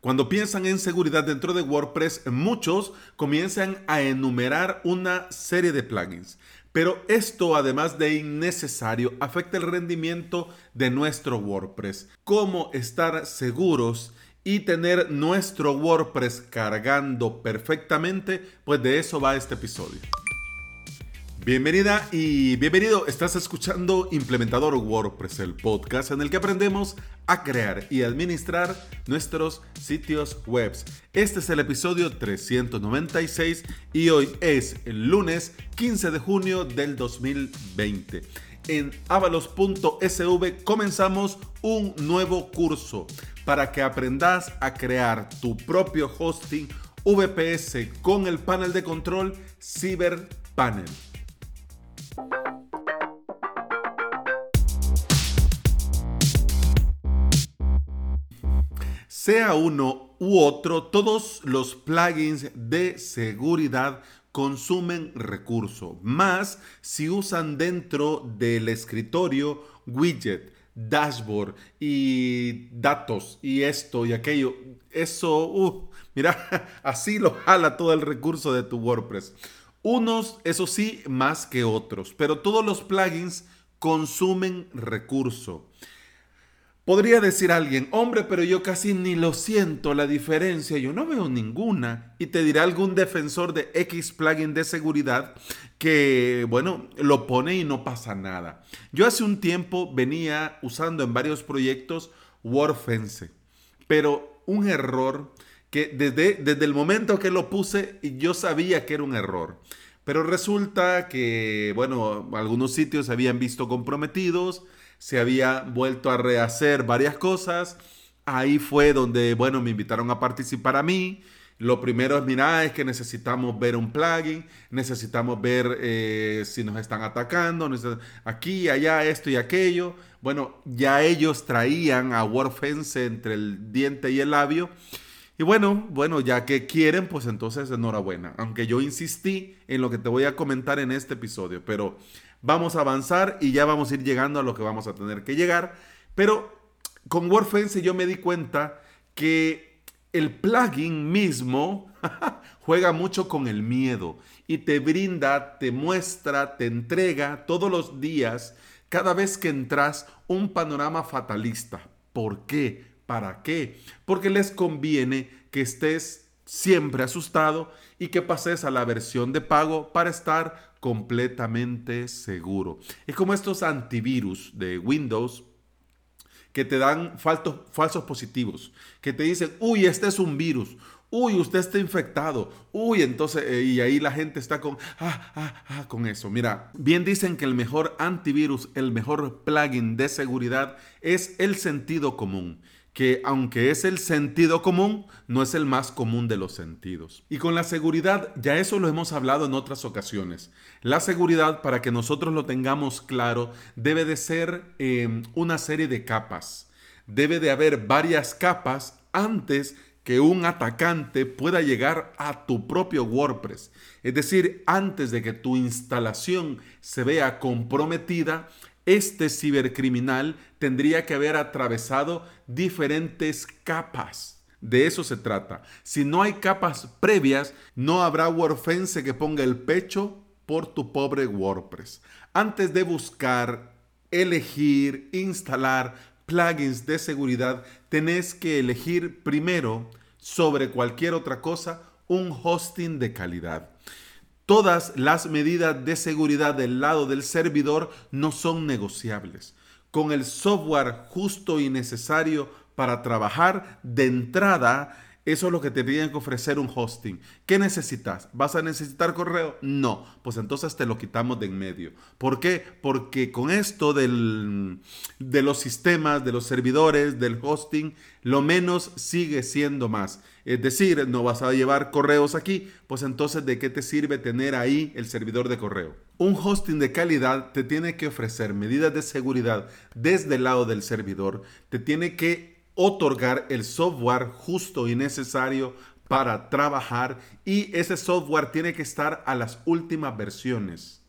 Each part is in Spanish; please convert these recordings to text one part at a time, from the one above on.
Cuando piensan en seguridad dentro de WordPress, muchos comienzan a enumerar una serie de plugins. Pero esto, además de innecesario, afecta el rendimiento de nuestro WordPress. ¿Cómo estar seguros y tener nuestro WordPress cargando perfectamente? Pues de eso va este episodio. Bienvenida y bienvenido. Estás escuchando Implementador WordPress, el podcast en el que aprendemos a crear y administrar nuestros sitios web. Este es el episodio 396 y hoy es el lunes 15 de junio del 2020. En avalos.sv comenzamos un nuevo curso para que aprendas a crear tu propio hosting VPS con el panel de control CyberPanel. Sea uno u otro, todos los plugins de seguridad consumen recursos, más si usan dentro del escritorio widget, dashboard y datos y esto y aquello. Eso, uh, mira, así lo jala todo el recurso de tu WordPress. Unos, eso sí, más que otros, pero todos los plugins consumen recurso. Podría decir alguien, hombre, pero yo casi ni lo siento la diferencia, yo no veo ninguna. Y te dirá algún defensor de X plugin de seguridad que, bueno, lo pone y no pasa nada. Yo hace un tiempo venía usando en varios proyectos WordFence, pero un error que desde, desde el momento que lo puse yo sabía que era un error. Pero resulta que, bueno, algunos sitios se habían visto comprometidos, se había vuelto a rehacer varias cosas. Ahí fue donde, bueno, me invitaron a participar a mí. Lo primero es, mira, es que necesitamos ver un plugin, necesitamos ver eh, si nos están atacando, aquí, allá, esto y aquello. Bueno, ya ellos traían a WordFence entre el diente y el labio y bueno, bueno, ya que quieren, pues entonces enhorabuena. Aunque yo insistí en lo que te voy a comentar en este episodio, pero vamos a avanzar y ya vamos a ir llegando a lo que vamos a tener que llegar. Pero con WordFence yo me di cuenta que el plugin mismo juega mucho con el miedo y te brinda, te muestra, te entrega todos los días, cada vez que entras, un panorama fatalista. ¿Por qué? ¿Para qué? Porque les conviene que estés siempre asustado y que pases a la versión de pago para estar completamente seguro. Es como estos antivirus de Windows que te dan falsos, positivos, que te dicen, uy, este es un virus, uy, usted está infectado, uy, entonces, eh, y ahí la gente está con, ah, ah, ah, con eso. Mira, bien dicen que el mejor antivirus, el mejor plugin de seguridad es el sentido común que aunque es el sentido común, no es el más común de los sentidos. Y con la seguridad, ya eso lo hemos hablado en otras ocasiones. La seguridad, para que nosotros lo tengamos claro, debe de ser em, una serie de capas. Debe de haber varias capas antes que un atacante pueda llegar a tu propio WordPress. Es decir, antes de que tu instalación se vea comprometida, este cibercriminal tendría que haber atravesado diferentes capas. De eso se trata. Si no hay capas previas, no habrá WordFence que ponga el pecho por tu pobre WordPress. Antes de buscar, elegir, instalar plugins de seguridad, tenés que elegir primero, sobre cualquier otra cosa, un hosting de calidad. Todas las medidas de seguridad del lado del servidor no son negociables. Con el software justo y necesario para trabajar de entrada, eso es lo que te tienen que ofrecer un hosting. ¿Qué necesitas? ¿Vas a necesitar correo? No. Pues entonces te lo quitamos de en medio. ¿Por qué? Porque con esto del, de los sistemas, de los servidores, del hosting, lo menos sigue siendo más. Es decir, no vas a llevar correos aquí, pues entonces ¿de qué te sirve tener ahí el servidor de correo? Un hosting de calidad te tiene que ofrecer medidas de seguridad desde el lado del servidor, te tiene que otorgar el software justo y necesario para trabajar y ese software tiene que estar a las últimas versiones,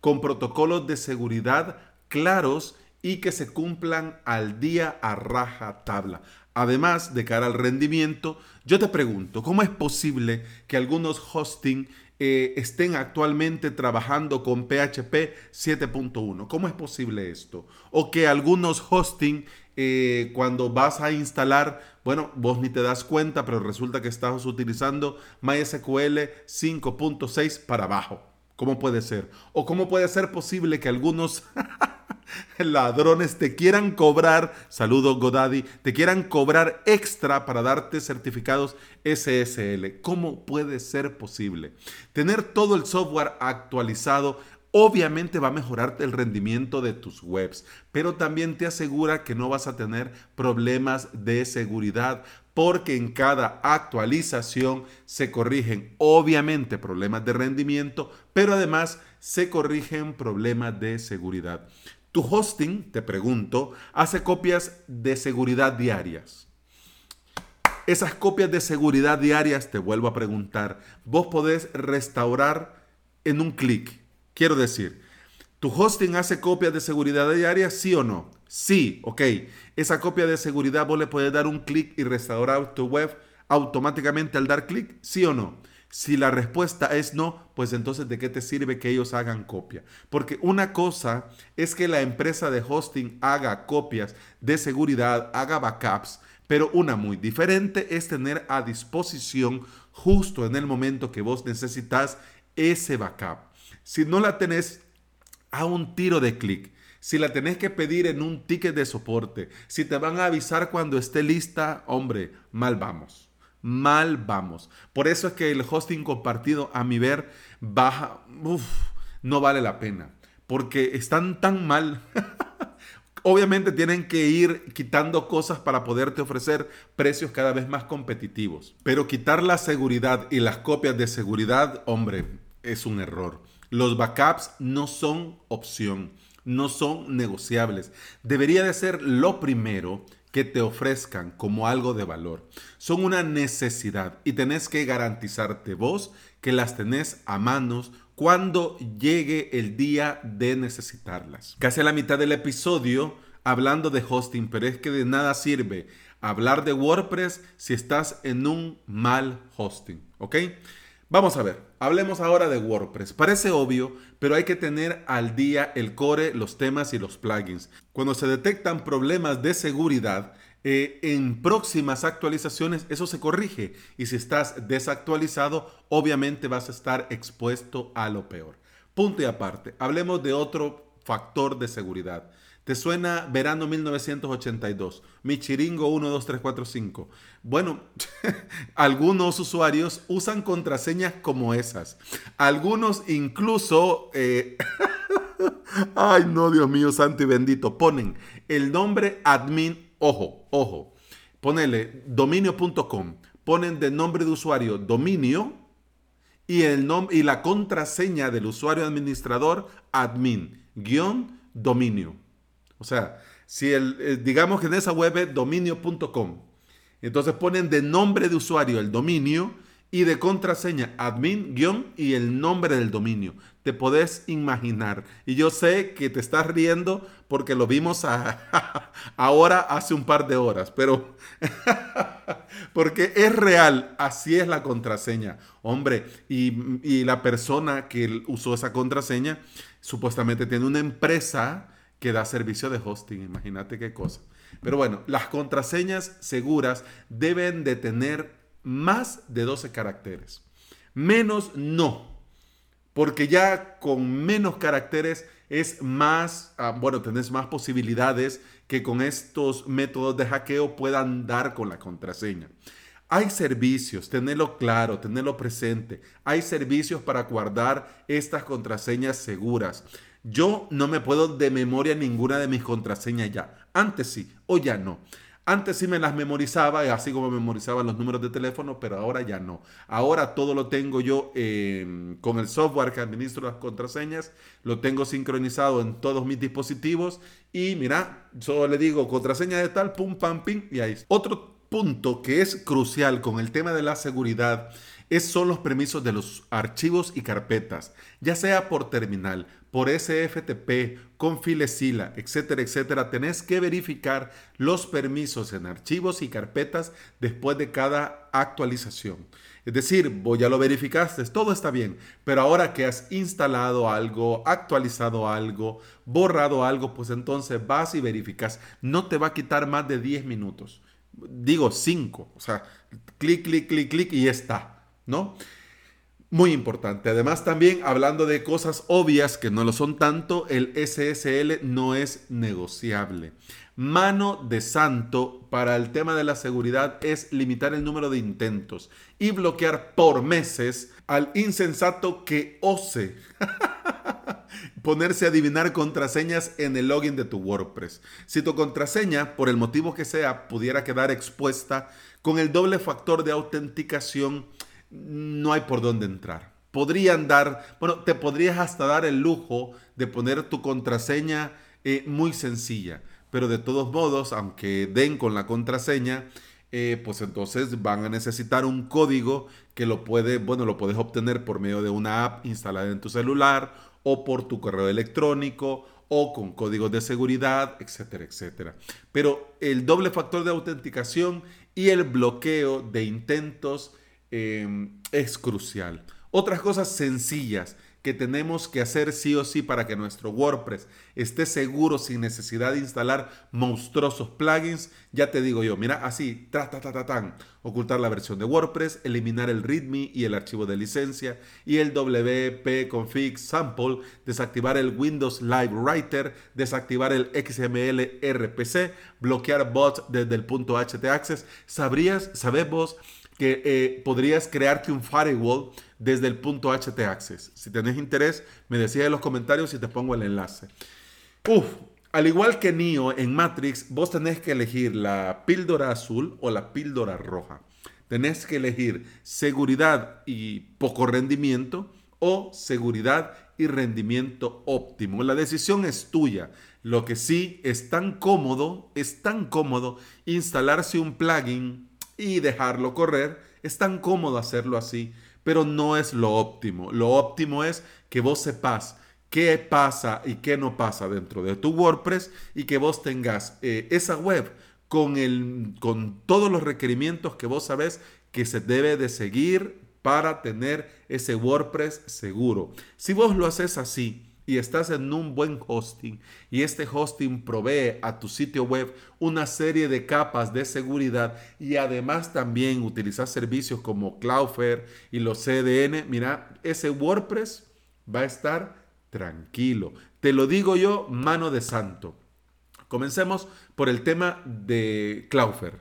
con protocolos de seguridad claros y que se cumplan al día a raja tabla. Además, de cara al rendimiento, yo te pregunto, ¿cómo es posible que algunos hosting eh, estén actualmente trabajando con PHP 7.1? ¿Cómo es posible esto? O que algunos hosting, eh, cuando vas a instalar, bueno, vos ni te das cuenta, pero resulta que estás utilizando MySQL 5.6 para abajo. ¿Cómo puede ser? ¿O cómo puede ser posible que algunos ladrones te quieran cobrar, saludo Godaddy, te quieran cobrar extra para darte certificados SSL? ¿Cómo puede ser posible? Tener todo el software actualizado obviamente va a mejorarte el rendimiento de tus webs, pero también te asegura que no vas a tener problemas de seguridad porque en cada actualización se corrigen obviamente problemas de rendimiento, pero además se corrigen problemas de seguridad. Tu hosting, te pregunto, hace copias de seguridad diarias. Esas copias de seguridad diarias, te vuelvo a preguntar, vos podés restaurar en un clic. Quiero decir, ¿tu hosting hace copias de seguridad diarias, sí o no? Sí, ok. Esa copia de seguridad vos le puedes dar un clic y restaurar tu web automáticamente al dar clic, sí o no. Si la respuesta es no, pues entonces ¿de qué te sirve que ellos hagan copia? Porque una cosa es que la empresa de hosting haga copias de seguridad, haga backups, pero una muy diferente es tener a disposición justo en el momento que vos necesitas ese backup. Si no la tenés a un tiro de clic, si la tenés que pedir en un ticket de soporte, si te van a avisar cuando esté lista, hombre, mal vamos. Mal vamos. Por eso es que el hosting compartido, a mi ver, baja, no vale la pena. Porque están tan mal. Obviamente tienen que ir quitando cosas para poderte ofrecer precios cada vez más competitivos. Pero quitar la seguridad y las copias de seguridad, hombre, es un error. Los backups no son opción no son negociables. Debería de ser lo primero que te ofrezcan como algo de valor. Son una necesidad y tenés que garantizarte vos que las tenés a manos cuando llegue el día de necesitarlas. Casi a la mitad del episodio hablando de hosting, pero es que de nada sirve hablar de WordPress si estás en un mal hosting, ¿ok? Vamos a ver, hablemos ahora de WordPress. Parece obvio, pero hay que tener al día el core, los temas y los plugins. Cuando se detectan problemas de seguridad, eh, en próximas actualizaciones eso se corrige y si estás desactualizado, obviamente vas a estar expuesto a lo peor. Punto y aparte, hablemos de otro factor de seguridad. ¿Te suena verano 1982? Michiringo 12345. Bueno, algunos usuarios usan contraseñas como esas. Algunos incluso... Eh, ay, no, Dios mío, santo y bendito. Ponen el nombre admin, ojo, ojo. Ponele dominio.com. Ponen de nombre de usuario dominio y, el y la contraseña del usuario administrador admin, guion dominio. O sea, si el, eh, digamos que en esa web es dominio.com, entonces ponen de nombre de usuario el dominio y de contraseña admin guion y el nombre del dominio. Te podés imaginar. Y yo sé que te estás riendo porque lo vimos ahora hace un par de horas, pero porque es real, así es la contraseña. Hombre, y, y la persona que usó esa contraseña supuestamente tiene una empresa que da servicio de hosting. Imagínate qué cosa. Pero bueno, las contraseñas seguras deben de tener más de 12 caracteres. Menos no. Porque ya con menos caracteres es más, ah, bueno, tenés más posibilidades que con estos métodos de hackeo puedan dar con la contraseña. Hay servicios, tenerlo claro, tenerlo presente. Hay servicios para guardar estas contraseñas seguras. Yo no me puedo de memoria ninguna de mis contraseñas ya. Antes sí, o ya no. Antes sí me las memorizaba, así como memorizaba los números de teléfono, pero ahora ya no. Ahora todo lo tengo yo em, con el software que administro las contraseñas, lo tengo sincronizado en todos mis dispositivos y mira, solo le digo contraseña de tal, pum, pam, pim, y ahí. Otro punto que es crucial con el tema de la seguridad es, son los permisos de los archivos y carpetas, ya sea por terminal, por SFTP, con Filesila, etcétera, etcétera. Tenés que verificar los permisos en archivos y carpetas después de cada actualización. Es decir, vos ya lo verificaste, todo está bien, pero ahora que has instalado algo, actualizado algo, borrado algo, pues entonces vas y verificas. No te va a quitar más de 10 minutos. Digo 5, o sea, clic, clic, clic, clic y está, ¿no? Muy importante. Además, también hablando de cosas obvias que no lo son tanto, el SSL no es negociable mano de santo para el tema de la seguridad es limitar el número de intentos y bloquear por meses al insensato que ose ponerse a adivinar contraseñas en el login de tu WordPress. Si tu contraseña, por el motivo que sea, pudiera quedar expuesta, con el doble factor de autenticación no hay por dónde entrar. Podrían dar, bueno, te podrías hasta dar el lujo de poner tu contraseña eh, muy sencilla pero de todos modos, aunque den con la contraseña, eh, pues entonces van a necesitar un código que lo puede, bueno, lo puedes obtener por medio de una app instalada en tu celular o por tu correo electrónico o con códigos de seguridad, etcétera, etcétera. Pero el doble factor de autenticación y el bloqueo de intentos eh, es crucial. Otras cosas sencillas que tenemos que hacer sí o sí para que nuestro WordPress esté seguro sin necesidad de instalar monstruosos plugins, ya te digo yo, mira, así, ta, ta, ocultar la versión de WordPress, eliminar el README y el archivo de licencia y el WP config sample, desactivar el Windows Live Writer, desactivar el XML RPC, bloquear bots desde el punto htaccess. ¿Sabrías, sabemos que eh, podrías crearte un firewall desde el punto htaccess. Si tenés interés, me decís en los comentarios y te pongo el enlace. Uf, al igual que Neo en Matrix, vos tenés que elegir la píldora azul o la píldora roja. Tenés que elegir seguridad y poco rendimiento o seguridad y rendimiento óptimo. La decisión es tuya. Lo que sí es tan cómodo, es tan cómodo instalarse un plugin y dejarlo correr. Es tan cómodo hacerlo así, pero no es lo óptimo. Lo óptimo es que vos sepas qué pasa y qué no pasa dentro de tu WordPress y que vos tengas eh, esa web con, el, con todos los requerimientos que vos sabés que se debe de seguir para tener ese WordPress seguro. Si vos lo haces así, y estás en un buen hosting y este hosting provee a tu sitio web una serie de capas de seguridad y además también utilizas servicios como Cloudflare y los CDN, mira, ese WordPress va a estar tranquilo. Te lo digo yo, mano de santo. Comencemos por el tema de Cloudflare.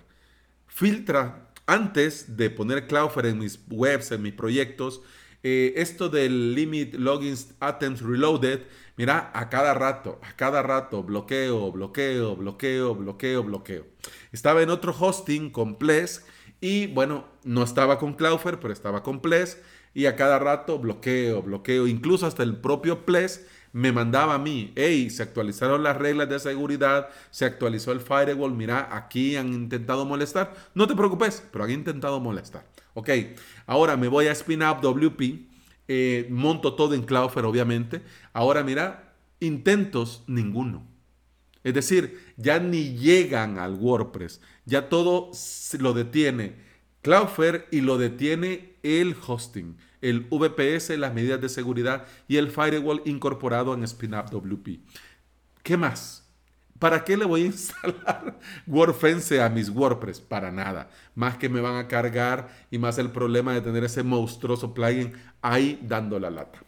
Filtra antes de poner Cloudflare en mis webs, en mis proyectos, eh, esto del limit logins attempts reloaded, mira, a cada rato, a cada rato, bloqueo, bloqueo, bloqueo, bloqueo, bloqueo. Estaba en otro hosting con Ples y bueno, no estaba con Cloudflare, pero estaba con Ples y a cada rato bloqueo, bloqueo, incluso hasta el propio Ples me mandaba a mí, hey, se actualizaron las reglas de seguridad, se actualizó el firewall, mira, aquí han intentado molestar. No te preocupes, pero han intentado molestar. Ok, ahora me voy a Spin Up WP, eh, monto todo en Cloudflare, obviamente. Ahora mira, intentos ninguno. Es decir, ya ni llegan al WordPress, ya todo lo detiene Cloudflare y lo detiene el hosting, el VPS, las medidas de seguridad y el firewall incorporado en SpinUp WP. ¿Qué más? ¿Para qué le voy a instalar WordFence a mis WordPress? Para nada. Más que me van a cargar y más el problema de tener ese monstruoso plugin ahí dando la lata.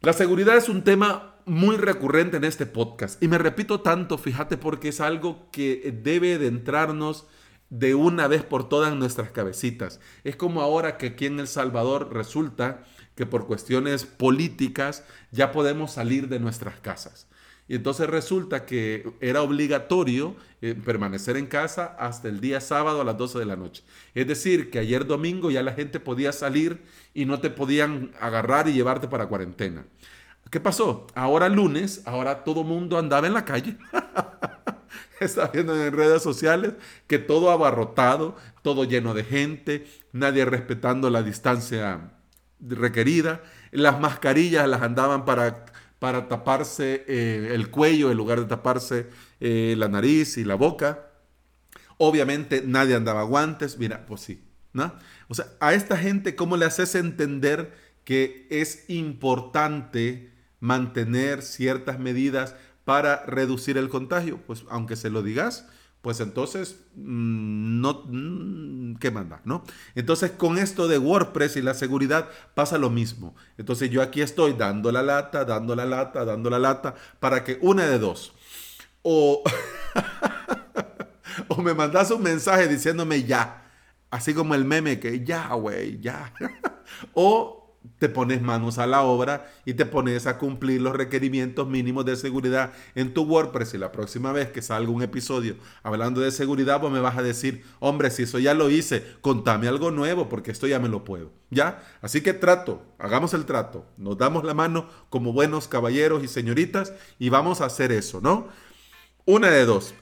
La seguridad es un tema muy recurrente en este podcast y me repito tanto, fíjate, porque es algo que debe de entrarnos de una vez por todas en nuestras cabecitas. Es como ahora que aquí en El Salvador resulta que por cuestiones políticas ya podemos salir de nuestras casas. Y entonces resulta que era obligatorio eh, permanecer en casa hasta el día sábado a las 12 de la noche. Es decir, que ayer domingo ya la gente podía salir y no te podían agarrar y llevarte para cuarentena. ¿Qué pasó? Ahora lunes, ahora todo mundo andaba en la calle. Estaba viendo en redes sociales que todo abarrotado, todo lleno de gente, nadie respetando la distancia requerida. Las mascarillas las andaban para, para taparse eh, el cuello en lugar de taparse eh, la nariz y la boca. Obviamente nadie andaba guantes. Mira, pues sí, ¿no? O sea, a esta gente, ¿cómo le haces entender que es importante mantener ciertas medidas para reducir el contagio? Pues aunque se lo digas, pues entonces, mm, no, mm, ¿qué manda? ¿No? Entonces, con esto de WordPress y la seguridad pasa lo mismo. Entonces, yo aquí estoy dando la lata, dando la lata, dando la lata, para que una de dos, o, o me mandas un mensaje diciéndome ya, así como el meme que ya, güey, ya, o te pones manos a la obra y te pones a cumplir los requerimientos mínimos de seguridad en tu WordPress y la próxima vez que salga un episodio hablando de seguridad, pues me vas a decir, hombre, si eso ya lo hice, contame algo nuevo porque esto ya me lo puedo. ¿Ya? Así que trato, hagamos el trato, nos damos la mano como buenos caballeros y señoritas y vamos a hacer eso, ¿no? Una de dos.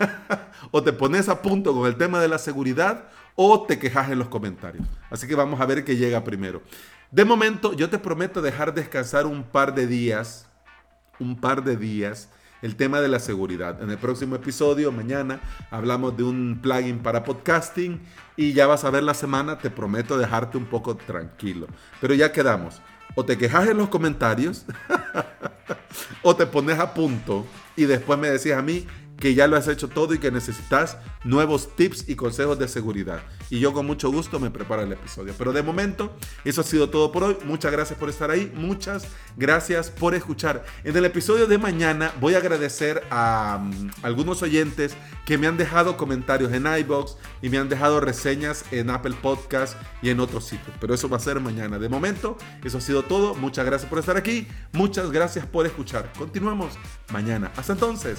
o te pones a punto con el tema de la seguridad o te quejas en los comentarios. Así que vamos a ver qué llega primero. De momento, yo te prometo dejar descansar un par de días, un par de días, el tema de la seguridad. En el próximo episodio, mañana, hablamos de un plugin para podcasting y ya vas a ver la semana, te prometo dejarte un poco tranquilo. Pero ya quedamos. O te quejas en los comentarios, o te pones a punto y después me decís a mí que ya lo has hecho todo y que necesitas nuevos tips y consejos de seguridad. Y yo con mucho gusto me preparo el episodio. Pero de momento, eso ha sido todo por hoy. Muchas gracias por estar ahí. Muchas gracias por escuchar. En el episodio de mañana voy a agradecer a um, algunos oyentes que me han dejado comentarios en iBox y me han dejado reseñas en Apple Podcast y en otros sitios. Pero eso va a ser mañana. De momento, eso ha sido todo. Muchas gracias por estar aquí. Muchas gracias por escuchar. Continuamos mañana. Hasta entonces.